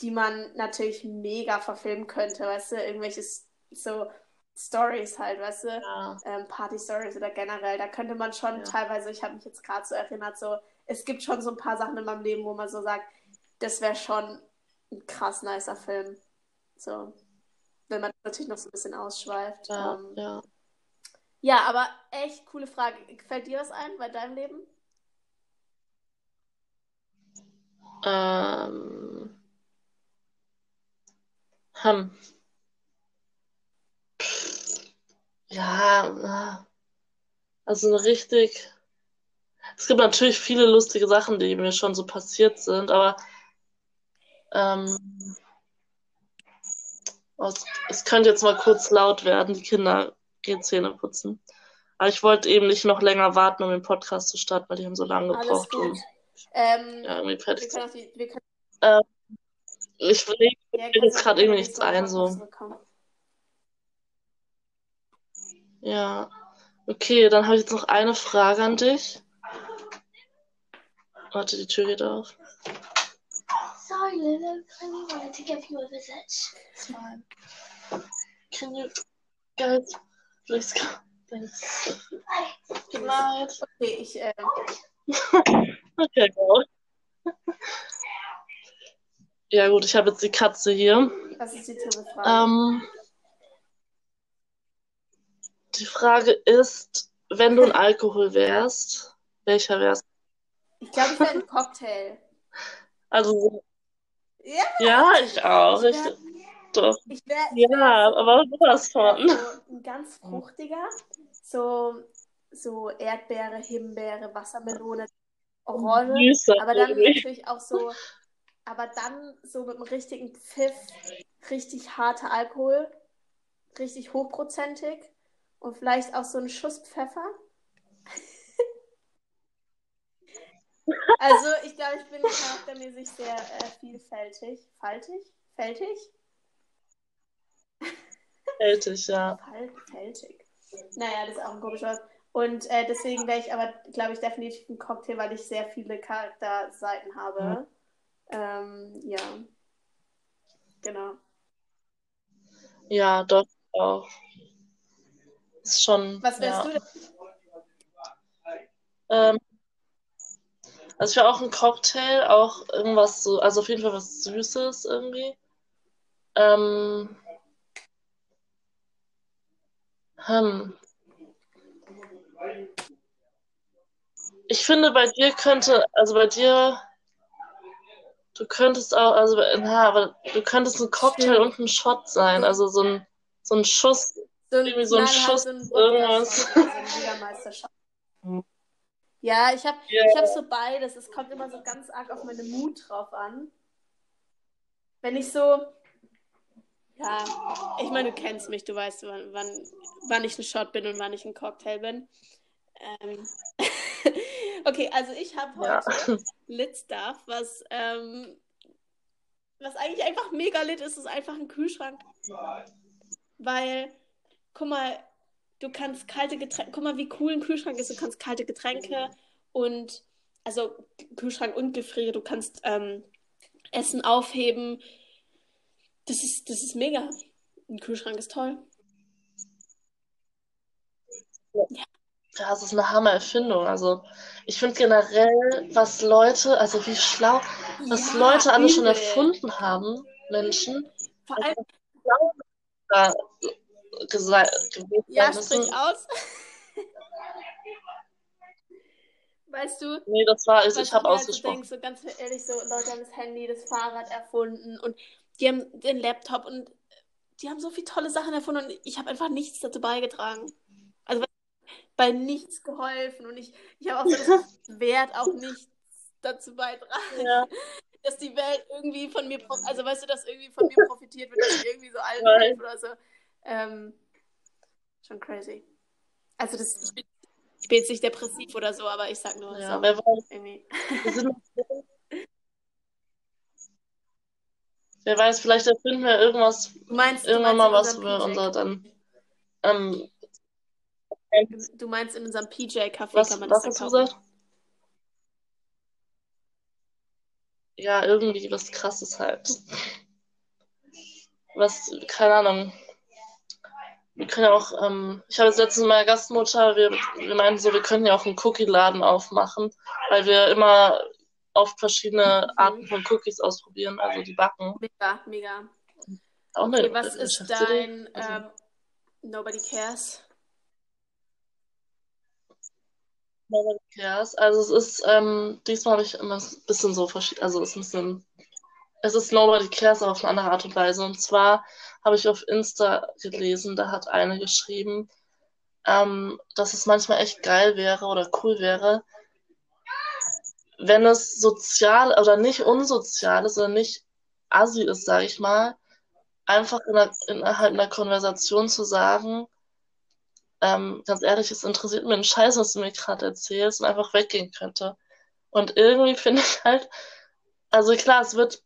die man natürlich mega verfilmen könnte, weißt du, irgendwelche so Stories halt, weißt du, ja. ähm, Party-Stories oder generell, da könnte man schon ja. teilweise, ich habe mich jetzt gerade so erinnert, so, es gibt schon so ein paar Sachen in meinem Leben, wo man so sagt, das wäre schon ein krass nicer Film. So wenn man natürlich noch so ein bisschen ausschweift. Ja, ähm, ja. ja, aber echt coole Frage. Fällt dir was ein bei deinem Leben? Ähm. Hm. Ja, also eine richtig. Es gibt natürlich viele lustige Sachen, die mir schon so passiert sind, aber ähm, es könnte jetzt mal kurz laut werden, die Kinder gehen Zähne putzen. Aber ich wollte eben nicht noch länger warten, um den Podcast zu starten, weil die haben so lange gebraucht, um ähm, ja, irgendwie fertig zu sein. Ähm, ich will ja, jetzt gerade irgendwie nichts ein, so. Ja. Okay, dann habe ich jetzt noch eine Frage an dich. Warte, die Tür geht auf. Sorry, Lily. I only wanted to give you a visit. It's fine. Can you guys please go? Thanks. Good night. Okay, ich, äh... *laughs* okay, go. Ja gut, ich habe jetzt die Katze hier. Was ist die Frage? Ähm, die Frage ist, wenn du ein Alkohol wärst, welcher wärst du? Ich glaube, ich wäre ein Cocktail. Also ja, ja ich auch. Ich, wär, doch. Ich wär, ja, aber sowas von. So ein ganz fruchtiger, so, so Erdbeere, Himbeere, Wassermelone, Orange. Süße, aber dann irgendwie. natürlich auch so, aber dann so mit einem richtigen Pfiff, richtig harter Alkohol, richtig hochprozentig. Und vielleicht auch so einen Schuss Pfeffer. also, ich glaube, ich bin charaktermäßig sehr äh, vielfältig. Faltig? Fältig? Fältig, ja. Fältig. Naja, das ist auch ein komischer Wort. Und äh, deswegen wäre ich aber, glaube ich, definitiv ein Cocktail, weil ich sehr viele Charakterseiten habe. Mhm. Ähm, ja. Genau. Ja, doch auch. Ist schon. Was wärst ja. du denn? Ähm, also ich wäre auch ein Cocktail, auch irgendwas so, also auf jeden Fall was Süßes irgendwie. Ähm, hm. Ich finde, bei dir könnte, also bei dir, du könntest auch, also, na, aber du könntest ein Cocktail und ein Shot sein, also so ein, so ein Schuss, so ein, irgendwie so ein Schuss, so ein irgendwas. *laughs* ja, ich habe yeah. ich hab so beides. Es kommt immer so ganz arg auf meine Mut drauf an. Wenn ich so, ja, ich meine, du kennst mich, du weißt, wann, wann, wann ich ein Shot bin und wann ich ein Cocktail bin. Ähm. *laughs* okay, also ich habe heute ja. Lit Stuff, was, ähm, was eigentlich einfach mega lit ist, ist einfach ein Kühlschrank. Weil, guck mal, du kannst kalte Getränke, guck mal, wie cool ein Kühlschrank ist, du kannst kalte Getränke und, also Kühlschrank und Gefriere, du kannst ähm, Essen aufheben. Das ist, das ist mega. Ein Kühlschrank ist toll. Ja das ist eine Hammer-Erfindung. Also ich finde generell, was Leute, also wie schlau, was ja, Leute alle schon erfunden haben, Menschen. Vor allem. Gesagt, ja, sprich aus. *laughs* weißt du? Nee, das war, also ich habe ausgesprochen. Denkst, so ganz ehrlich, so Leute haben das Handy, das Fahrrad erfunden und die haben den Laptop und die haben so viele tolle Sachen erfunden und ich habe einfach nichts dazu beigetragen. Also bei nichts geholfen und ich, ich habe auch so das *laughs* Wert auch nichts dazu beitragen. Ja. *laughs* Dass die Welt irgendwie von mir, also weißt du, dass irgendwie von mir profitiert wird, dass ich irgendwie so allen helfe oder so. Ähm, schon crazy. Also das, ich bin, ich bin jetzt nicht depressiv oder so, aber ich sag nur, ja, so, wer weiß. Irgendwie. wer weiß, vielleicht erfinden wir irgendwas, du meinst, irgendwann du meinst mal was, wir unser dann ähm, Du meinst, in unserem PJ-Café kann man das was dann kaufen? Gesagt? Ja, irgendwie was krasses halt. Was, keine Ahnung. Wir können ja auch, ähm, ich habe jetzt letztens meiner Gastmutter, wir, wir meinten so, wir können ja auch einen Cookie-Laden aufmachen, weil wir immer oft verschiedene. Arten von Cookies ausprobieren, also die backen. Mega, mega. Auch okay, eine, was ist dein also, ähm, Nobody Cares? Chaos. Also es ist, ähm, diesmal habe ich immer ein bisschen so verschieden, also es ist ein bisschen, es ist Nobody Cares auf eine andere Art und Weise. Und zwar habe ich auf Insta gelesen, da hat eine geschrieben, ähm, dass es manchmal echt geil wäre oder cool wäre, wenn es sozial oder nicht unsozial ist oder nicht assi ist, sage ich mal, einfach in einer, innerhalb einer Konversation zu sagen, ähm, ganz ehrlich, es interessiert mir einen Scheiß, was du mir gerade erzählst und einfach weggehen könnte. Und irgendwie finde ich halt, also klar, es wird,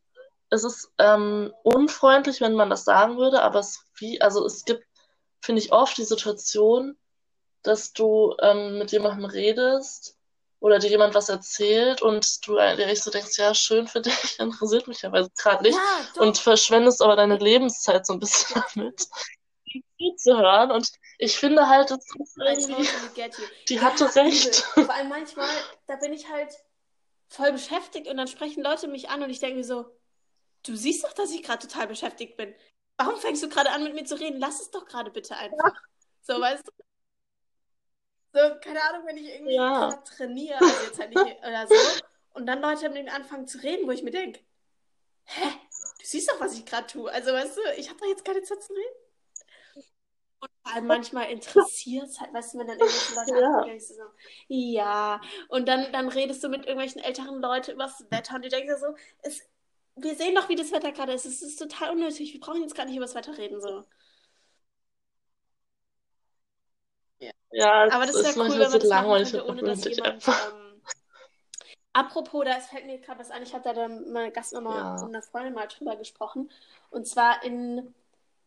es ist ähm, unfreundlich, wenn man das sagen würde, aber es wie, also es gibt, finde ich, oft die Situation, dass du ähm, mit jemandem redest oder dir jemand was erzählt und du eigentlich so denkst, ja, schön für dich, *laughs* interessiert mich aber gerade nicht ja, und verschwendest aber deine Lebenszeit so ein bisschen *laughs* damit, zu hören und ich finde halt, das ist irgendwie, *laughs* die ja, hatte recht. Vor allem manchmal, da bin ich halt voll beschäftigt und dann sprechen Leute mich an und ich denke mir so, du siehst doch, dass ich gerade total beschäftigt bin. Warum fängst du gerade an, mit mir zu reden? Lass es doch gerade bitte einfach. Ja. So, weißt du? So, keine Ahnung, wenn ich irgendwie ja. trainiere, also jetzt halt nicht, oder so, und dann Leute mit mir anfangen zu reden, wo ich mir denke, hä? Du siehst doch, was ich gerade tue. Also, weißt du, ich habe doch jetzt keine Zeit zu reden. Und vor allem manchmal interessiert es halt, weißt du, wenn dann irgendwelche Leute ja. anfangen, so, ja. Und dann, dann redest du mit irgendwelchen älteren Leuten über das Wetter und die denken so, es, wir sehen doch, wie das Wetter gerade ist. Es ist total unnötig. Wir brauchen jetzt gar nicht über das Wetter reden. So. Ja, aber das ist ja cool, wenn man so das langweilig könnte, ohne dass jemand. Ähm, apropos, da fällt mir gerade was ein. Ich hatte da meine Gastmama ja. und einer Freundin mal drüber gesprochen. Und zwar in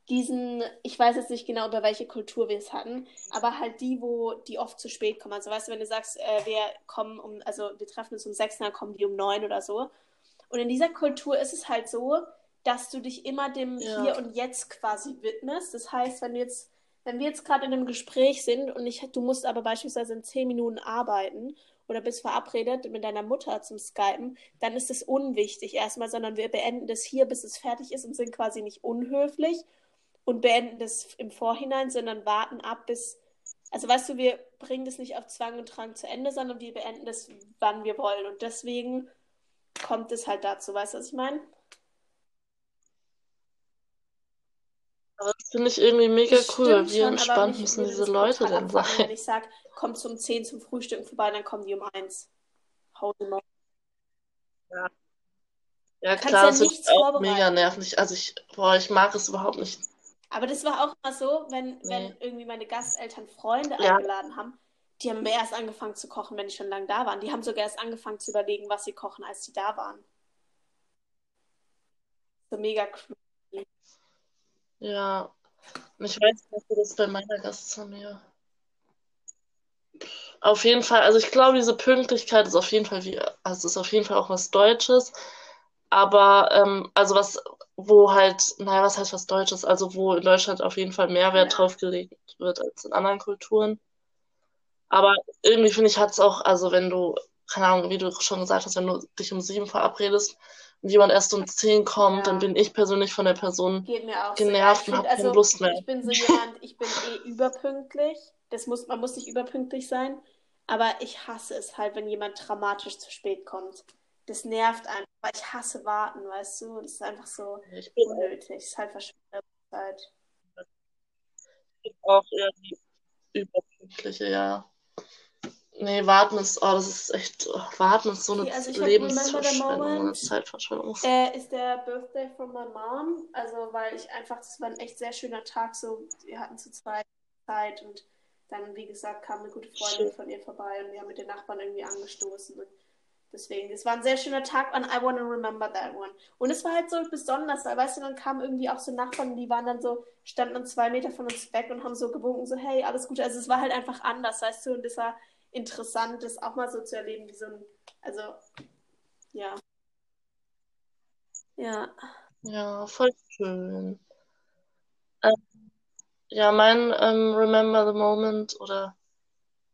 diesen, ich weiß jetzt nicht genau, über welche Kultur wir es hatten, aber halt die, wo die oft zu spät kommen. Also weißt du, wenn du sagst, äh, wir kommen um, also wir treffen uns um sechs, dann kommen die um neun oder so. Und in dieser Kultur ist es halt so, dass du dich immer dem ja. Hier und Jetzt quasi widmest. Das heißt, wenn du jetzt, wenn wir jetzt gerade in einem Gespräch sind und ich, du musst aber beispielsweise in zehn Minuten arbeiten oder bist verabredet mit deiner Mutter zum Skypen, dann ist es unwichtig erstmal, sondern wir beenden das hier, bis es fertig ist und sind quasi nicht unhöflich und beenden das im Vorhinein, sondern warten ab, bis. Also weißt du, wir bringen das nicht auf Zwang und Drang zu Ende, sondern wir beenden das, wann wir wollen. Und deswegen kommt es halt dazu, weißt du, was ich meine? Aber das finde ich irgendwie mega das cool. Wie schon, entspannt müssen diese Leute denn sein? Wenn ich sage, kommt um 10 zum Frühstücken vorbei, dann kommen die um 1. Haut immer. Ja. Ja, klar, ja das ist auch mega nervig. Also ich, boah, ich mag es überhaupt nicht. Aber das war auch mal so, wenn, nee. wenn irgendwie meine Gasteltern Freunde ja. eingeladen haben, die haben erst angefangen zu kochen, wenn die schon lange da waren. Die haben sogar erst angefangen zu überlegen, was sie kochen, als die da waren. So mega creepy. Ja, ich weiß nicht, wie das bei meiner Gastfamilie. Auf jeden Fall, also ich glaube, diese Pünktlichkeit ist auf jeden Fall wie, also ist auf jeden Fall auch was Deutsches. Aber, ähm, also was, wo halt, naja, was heißt was Deutsches? Also wo in Deutschland auf jeden Fall mehr Wert ja. drauf gelegt wird als in anderen Kulturen. Aber irgendwie finde ich, hat es auch, also wenn du, keine Ahnung, wie du schon gesagt hast, wenn du dich um sieben verabredest und jemand erst um zehn kommt, ja. dann bin ich persönlich von der Person genervt so. und habe also, keine Lust mehr. Ich bin so jemand, ich bin eh überpünktlich. Das muss, man muss nicht überpünktlich sein. Aber ich hasse es halt, wenn jemand dramatisch zu spät kommt. Das nervt einfach, weil ich hasse warten, weißt du? Das ist einfach so unnötig. Das ist halt verschwendete Zeit. Ich auch eher die überpünktliche, ja. Nee, warten ist, oh, das ist echt, oh, warten ist so eine okay, also Lebensverschwendung, eine Zeitverschwendung. Äh, ist der Birthday von my mom, also weil ich einfach, das war ein echt sehr schöner Tag, so, wir hatten zu zweit Zeit und dann, wie gesagt, kam eine gute Freundin Schön. von ihr vorbei und wir haben mit den Nachbarn irgendwie angestoßen und deswegen, es war ein sehr schöner Tag und I wanna remember that one. Und es war halt so besonders, weil, weißt du, dann kamen irgendwie auch so Nachbarn, die waren dann so, standen dann zwei Meter von uns weg und haben so gewunken, so, hey, alles Gute. Also es war halt einfach anders, weißt du, und das war interessant, das auch mal so zu erleben, wie so ein, also, ja. Ja. Ja, voll schön. Ähm, ja, mein ähm, Remember the Moment oder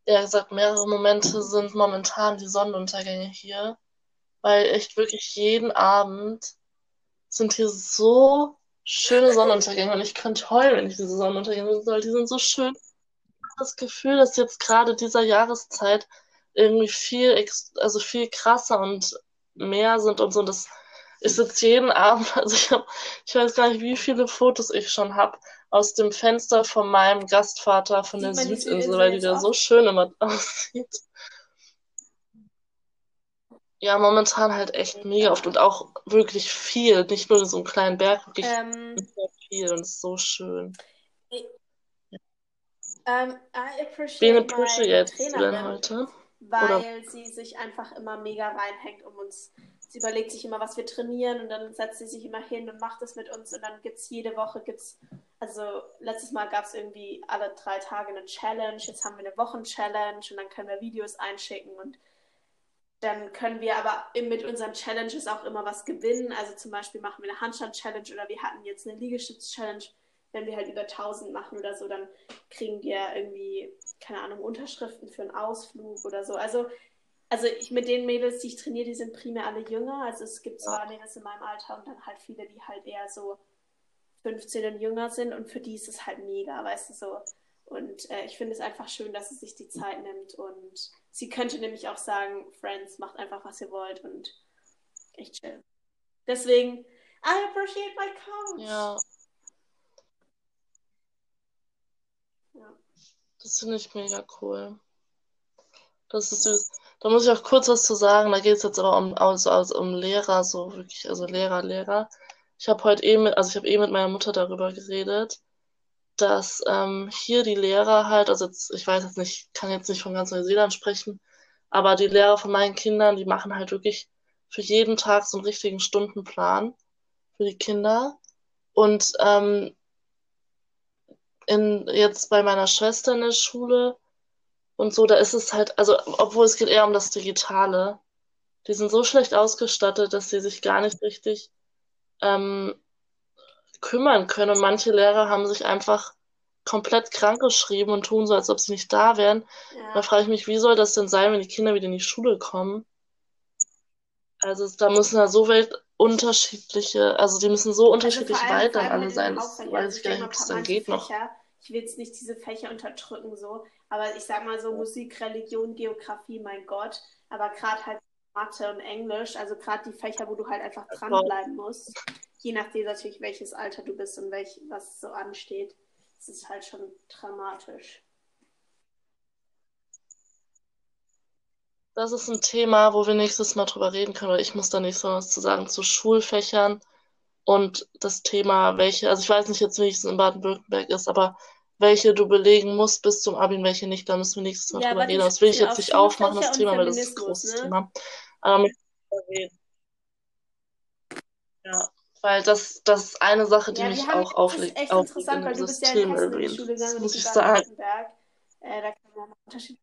eher gesagt mehrere Momente sind momentan die Sonnenuntergänge hier, weil echt wirklich jeden Abend sind hier so schöne Sonnenuntergänge und ich könnte heulen, wenn ich diese Sonnenuntergänge sehe, weil die sind so schön das Gefühl, dass jetzt gerade dieser Jahreszeit irgendwie viel, also viel krasser und mehr sind und so. Und das ist jetzt jeden Abend, *laughs* also ich habe, ich weiß gar nicht, wie viele Fotos ich schon habe aus dem Fenster von meinem Gastvater von Sieht der Südinsel, weil die da so schön immer *laughs* aussieht. Ja, momentan halt echt mega oft und auch wirklich viel, nicht nur so einen kleinen Berg, wirklich ähm, viel und so schön. Um, I appreciate Wen appreciate du denn heute? Weil Oder? sie sich einfach immer mega reinhängt um uns. Sie überlegt sich immer, was wir trainieren und dann setzt sie sich immer hin und macht es mit uns und dann gibt es jede Woche, gibt's, also letztes Mal gab es irgendwie alle drei Tage eine Challenge, jetzt haben wir eine Wochen-Challenge und dann können wir Videos einschicken und dann können wir aber mit unseren Challenges auch immer was gewinnen. Also zum Beispiel machen wir eine Handstand-Challenge oder wir hatten jetzt eine Liegestütz-Challenge wenn wir halt über 1000 machen oder so, dann kriegen wir irgendwie, keine Ahnung, Unterschriften für einen Ausflug oder so. Also, also ich mit den Mädels, die ich trainiere, die sind primär alle jünger. Also es gibt zwar Mädels in meinem Alter und dann halt viele, die halt eher so 15 und jünger sind und für die ist es halt mega, weißt du so. Und äh, ich finde es einfach schön, dass sie sich die Zeit nimmt und sie könnte nämlich auch sagen, Friends, macht einfach, was ihr wollt und echt chill. Deswegen, I appreciate my coach. Ja. Das finde ich mega cool. Das ist süß. Da muss ich auch kurz was zu sagen. Da geht es jetzt aber um, also, also um Lehrer, so wirklich, also Lehrer, Lehrer. Ich habe heute eh mit, also ich habe eh mit meiner Mutter darüber geredet. dass ähm, hier die Lehrer halt, also jetzt, ich weiß jetzt nicht, kann jetzt nicht von ganz Neuseeland sprechen, aber die Lehrer von meinen Kindern, die machen halt wirklich für jeden Tag so einen richtigen Stundenplan für die Kinder. Und ähm, in, jetzt bei meiner Schwester in der Schule und so, da ist es halt, also obwohl es geht eher um das Digitale, die sind so schlecht ausgestattet, dass sie sich gar nicht richtig ähm, kümmern können. Und manche Lehrer haben sich einfach komplett krank geschrieben und tun so, als ob sie nicht da wären. Ja. Da frage ich mich, wie soll das denn sein, wenn die Kinder wieder in die Schule kommen? Also da müssen ja so weit unterschiedliche, also die müssen so also unterschiedlich also weit dann alle sein. Weiß ich gar nicht, ob es dann geht noch. Ich will jetzt nicht diese Fächer unterdrücken, so, aber ich sag mal so Musik, Religion, Geografie, mein Gott, aber gerade halt Mathe und Englisch, also gerade die Fächer, wo du halt einfach dranbleiben musst, je nachdem natürlich, welches Alter du bist und welch, was so ansteht, das ist halt schon dramatisch. Das ist ein Thema, wo wir nächstes Mal drüber reden können, weil ich muss da nächstes Mal was zu sagen zu Schulfächern und das Thema, welche, also ich weiß nicht jetzt, wie es in Baden-Württemberg ist, aber welche du belegen musst bis zum Abi und welche nicht, da müssen wir nächstes Mal ja, drüber reden. Das will ich jetzt nicht aufmachen, das Thema, weil das ist ein großes ne? Thema. Aber reden. Ja, weil das, das ist eine Sache, die ja, mich auch auflegt. Das ist echt interessant, weil du bist ja in die Schule gegangen, muss ich sagen. Äh, da kann man Unterschied.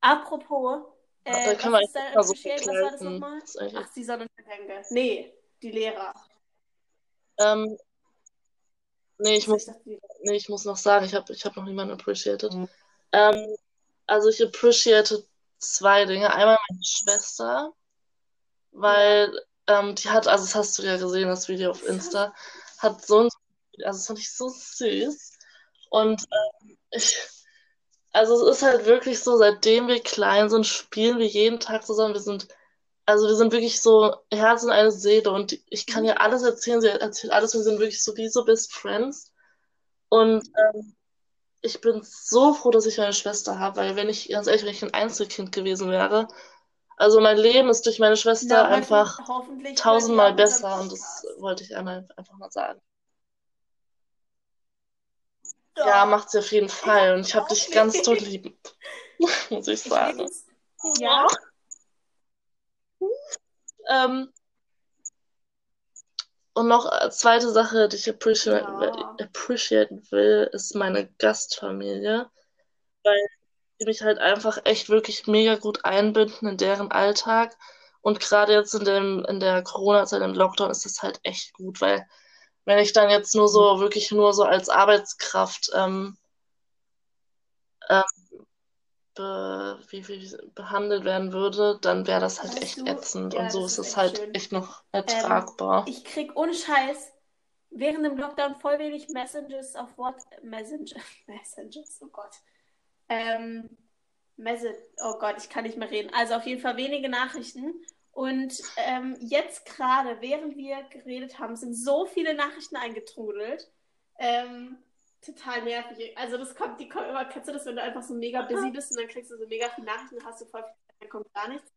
Apropos, äh, da kann man ist da so was war das nochmal? Ach, die Sonnenuntergänge. Nee, die Lehrer. Ähm, nee, ich muss, nee, ich muss noch sagen, ich habe ich hab noch niemanden appreciated. Mhm. Ähm, also ich appreciate zwei Dinge. Einmal meine Schwester, weil ähm, die hat, also das hast du ja gesehen, das Video auf Insta, hat so ein, also das fand ich so süß. Und ähm, ich, also es ist halt wirklich so, seitdem wir klein sind, spielen wir jeden Tag zusammen. Wir sind, also wir sind wirklich so Herz und eine Seele und ich kann ihr alles erzählen, sie erzählt alles, wir sind wirklich so wie so Best Friends. Und ähm, ich bin so froh, dass ich meine Schwester habe, weil wenn ich, ganz ehrlich, wenn ich ein Einzelkind gewesen wäre, also mein Leben ist durch meine Schwester Na, einfach tausendmal besser und das wollte ich einmal einfach mal sagen. Ja, macht sie auf jeden Fall und ich habe dich ganz toll lieb, *laughs* muss ich sagen. Ja. ähm, und noch eine zweite Sache, die ich appreciate, ja. appreciaten will, ist meine Gastfamilie. Weil die mich halt einfach echt wirklich mega gut einbinden in deren Alltag. Und gerade jetzt in dem, in der Corona-Zeit, im Lockdown, ist das halt echt gut, weil wenn ich dann jetzt nur so, wirklich nur so als Arbeitskraft ähm, ähm, be, wie, wie, behandelt werden würde, dann wäre das halt weißt echt du? ätzend. Ja, und so ist es halt schön. echt noch ertragbar. Ähm, ich krieg ohne Scheiß während dem Lockdown voll wenig Messages auf WhatsApp. Messenger, *laughs* Messages, oh Gott. Ähm, Messe, oh Gott, ich kann nicht mehr reden. Also auf jeden Fall wenige Nachrichten. Und ähm, jetzt gerade, während wir geredet haben, sind so viele Nachrichten eingetrudelt. Ähm, total nervig. Also das kommt, die kommen immer, kennst du das, wenn du einfach so mega busy bist und dann kriegst du so mega viele Nachrichten und hast du voll viel, dann kommt gar nichts.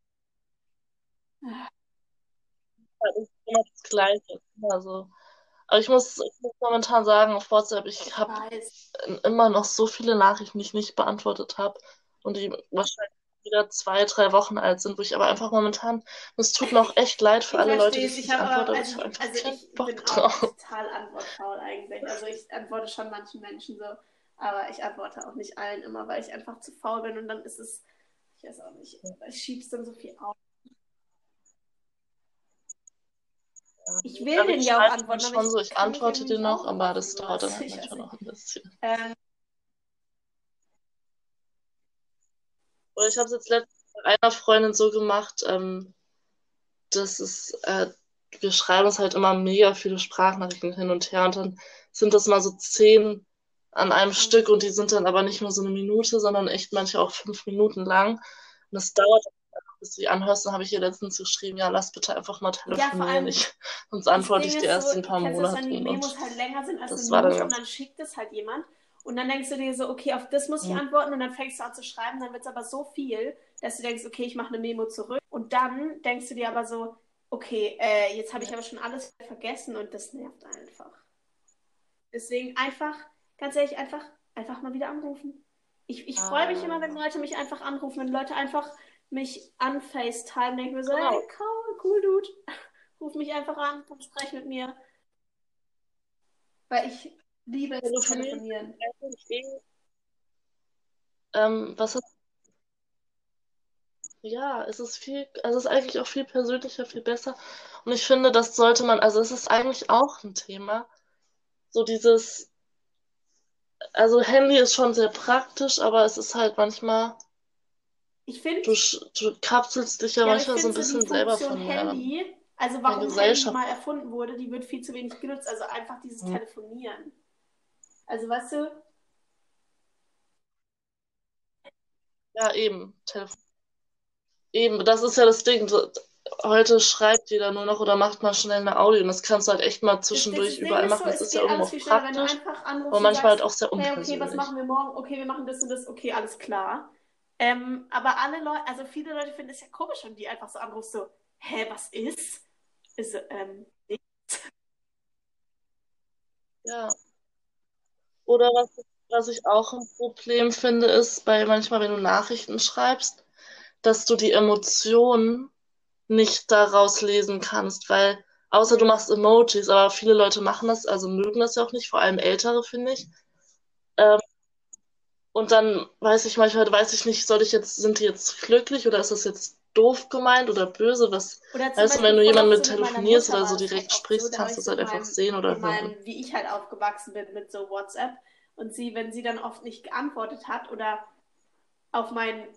Das ist immer das Gleiche. Also, aber ich muss, ich muss momentan sagen, auf WhatsApp, ich habe immer noch so viele Nachrichten, die ich nicht beantwortet habe und die wahrscheinlich wieder zwei, drei Wochen alt sind, wo ich aber einfach momentan, es tut mir auch echt leid für ich alle Leute, die ich nicht antworte, aber also, ich einfach also ich Bock bin drauf. auch total antwortfaul eigentlich. Also ich antworte schon manchen Menschen so, aber ich antworte auch nicht allen immer, weil ich einfach zu faul bin und dann ist es, ich weiß auch nicht, ich schieb's dann so viel auf. Ich will den ja auch antworten. Schon so, ich antworte dir noch, aber das dauert dann halt manchmal noch ein bisschen. Ähm, Oder ich habe es jetzt letztens mit einer Freundin so gemacht, ähm, dass es, äh, wir schreiben uns halt immer mega viele Sprachnachrichten hin und her und dann sind das mal so zehn an einem. Stück und die sind dann aber nicht nur so eine Minute, sondern echt manche auch fünf Minuten lang. Und das dauert bis du die anhörst, dann habe ich ihr letztens geschrieben, ja, lass bitte einfach mal telefonieren, ja, ich, sonst antworte ich dir erst so, in ein paar Monaten. Wenn die Memos halt länger sind als das eine Minute und dann schickt es halt jemand und dann denkst du dir so, okay, auf das muss ich antworten und dann fängst du an zu schreiben, dann wird es aber so viel, dass du denkst, okay, ich mache eine Memo zurück. Und dann denkst du dir aber so, okay, äh, jetzt habe ich aber schon alles vergessen und das nervt einfach. Deswegen einfach ganz ehrlich, einfach, einfach mal wieder anrufen. Ich, ich freue mich immer, wenn ah. Leute mich einfach anrufen, wenn Leute einfach mich an FaceTime denken mir so, genau. hey, cool, cool, Dude. *laughs* Ruf mich einfach an und sprech mit mir. Weil ich liebe es zu telefonieren. Ähm, was hat ja, es ist viel, also es ist eigentlich auch viel persönlicher, viel besser. Und ich finde, das sollte man, also es ist eigentlich auch ein Thema. So dieses, also Handy ist schon sehr praktisch, aber es ist halt manchmal, Ich finde, du, du kapselst dich ja ja, manchmal so ein bisschen die selber von der, Handy, also warum Handy mal erfunden wurde, die wird viel zu wenig genutzt. Also einfach dieses Hm. Telefonieren. Also weißt du, Ja, eben. Telefon. Eben, das ist ja das Ding. Heute schreibt jeder nur noch oder macht mal schnell eine Audio und das kannst du halt echt mal zwischendurch das, überall machen. So, das ist ja irgendwo praktisch. Aber manchmal halt auch sehr unpersönlich. Hey, okay, was machen wir morgen? Okay, wir machen das und das. Okay, alles klar. Ähm, aber alle Leute, also viele Leute finden es ja komisch, wenn die einfach so anrufst, so, hä, was ist? Ist, ähm, nichts. Ja. Oder was, was ich auch ein Problem finde, ist, bei manchmal, wenn du Nachrichten schreibst, dass du die Emotionen nicht daraus lesen kannst, weil außer du machst Emojis, aber viele Leute machen das, also mögen das ja auch nicht, vor allem Ältere, finde ich. Ähm, und dann weiß ich manchmal, weiß ich nicht, soll ich jetzt, sind die jetzt glücklich oder ist das jetzt doof gemeint oder böse? Was, oder weißt du, wenn du jemanden mit telefonierst oder so direkt halt sprichst, so, kannst du es halt einfach sehen oder hören. Wie ich halt aufgewachsen bin mit so WhatsApp und sie, wenn sie dann oft nicht geantwortet hat oder auf mein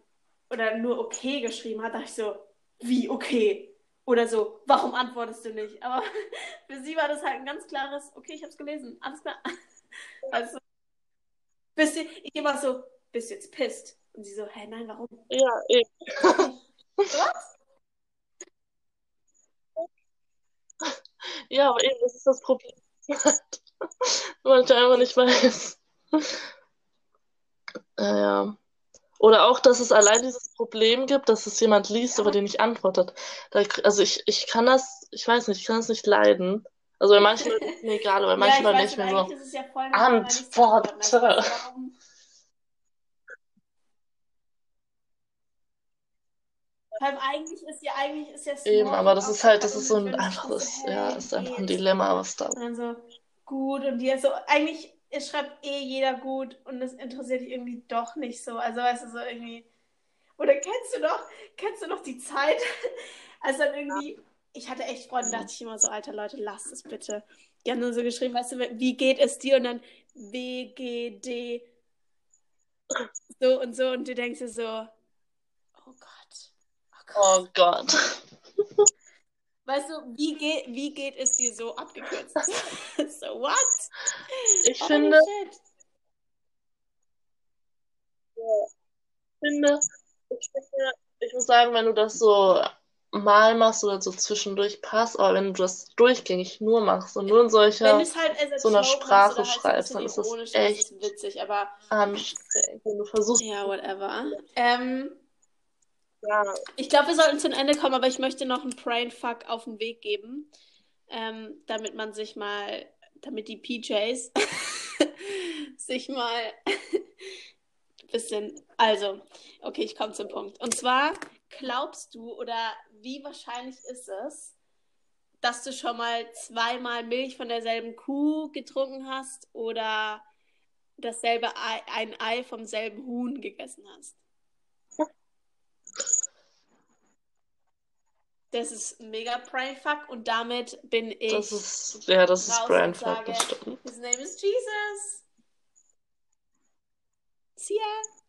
oder nur okay geschrieben hat, dachte ich so, wie okay? Oder so, warum antwortest du nicht? Aber *laughs* für sie war das halt ein ganz klares, okay, ich hab's gelesen, alles klar. *laughs* Also, bist du, ich immer so, bist du jetzt pisst? Und sie so, hä, nein, warum? Ja, eh. *laughs* Was? Ja, aber eben, das ist das Problem. *laughs* Ich einfach nicht weiß. Ja. Oder auch, dass es allein dieses Problem gibt, dass es jemand liest, aber den nicht antwortet. Da, also ich, ich kann das, ich weiß nicht, ich kann das nicht leiden. Also bei manchen ist es mir egal, aber bei manchen denke ich mir so, ja Antworte. Vor allem eigentlich ist ja eigentlich ist ja Eben, aber das ist halt, das ist so ein einfaches, ja, ist einfach ein Dilemma, was da. Und dann so, gut, und die so, eigentlich es schreibt eh jeder gut und es interessiert dich irgendwie doch nicht so. Also weißt du, so irgendwie. Oder kennst du noch, kennst du noch die Zeit, *laughs* als dann irgendwie, ich hatte echt Freunde, dachte ich immer so, alter Leute, lasst es bitte. Die haben nur so geschrieben, weißt du, wie geht es dir? Und dann WGD so und so und du denkst dir so, oh Gott. Oh Gott. Weißt du, wie, ge wie geht es dir so abgekürzt? *laughs* so, what? Ich oh, finde. Ja, ich finde, ich finde, ich muss sagen, wenn du das so mal machst oder so zwischendurch passt, aber wenn du das durchgängig nur machst und nur in solcher halt so einer Sprache schreibst, dann ist das echt ist witzig, aber anstrengend. Wenn du versuchst. Ja, whatever. Ähm, ja. Ich glaube, wir sollten zum Ende kommen, aber ich möchte noch einen Brainfuck auf den Weg geben, ähm, damit man sich mal, damit die PJs *laughs* sich mal ein *laughs* bisschen. Also, okay, ich komme zum Punkt. Und zwar, glaubst du oder wie wahrscheinlich ist es, dass du schon mal zweimal Milch von derselben Kuh getrunken hast oder dasselbe Ei, ein Ei vom selben Huhn gegessen hast? Das ist mega Brainfuck und damit bin ich. Das ist, ja, das ist Brainfuck, stimmt. His name is Jesus. See ya.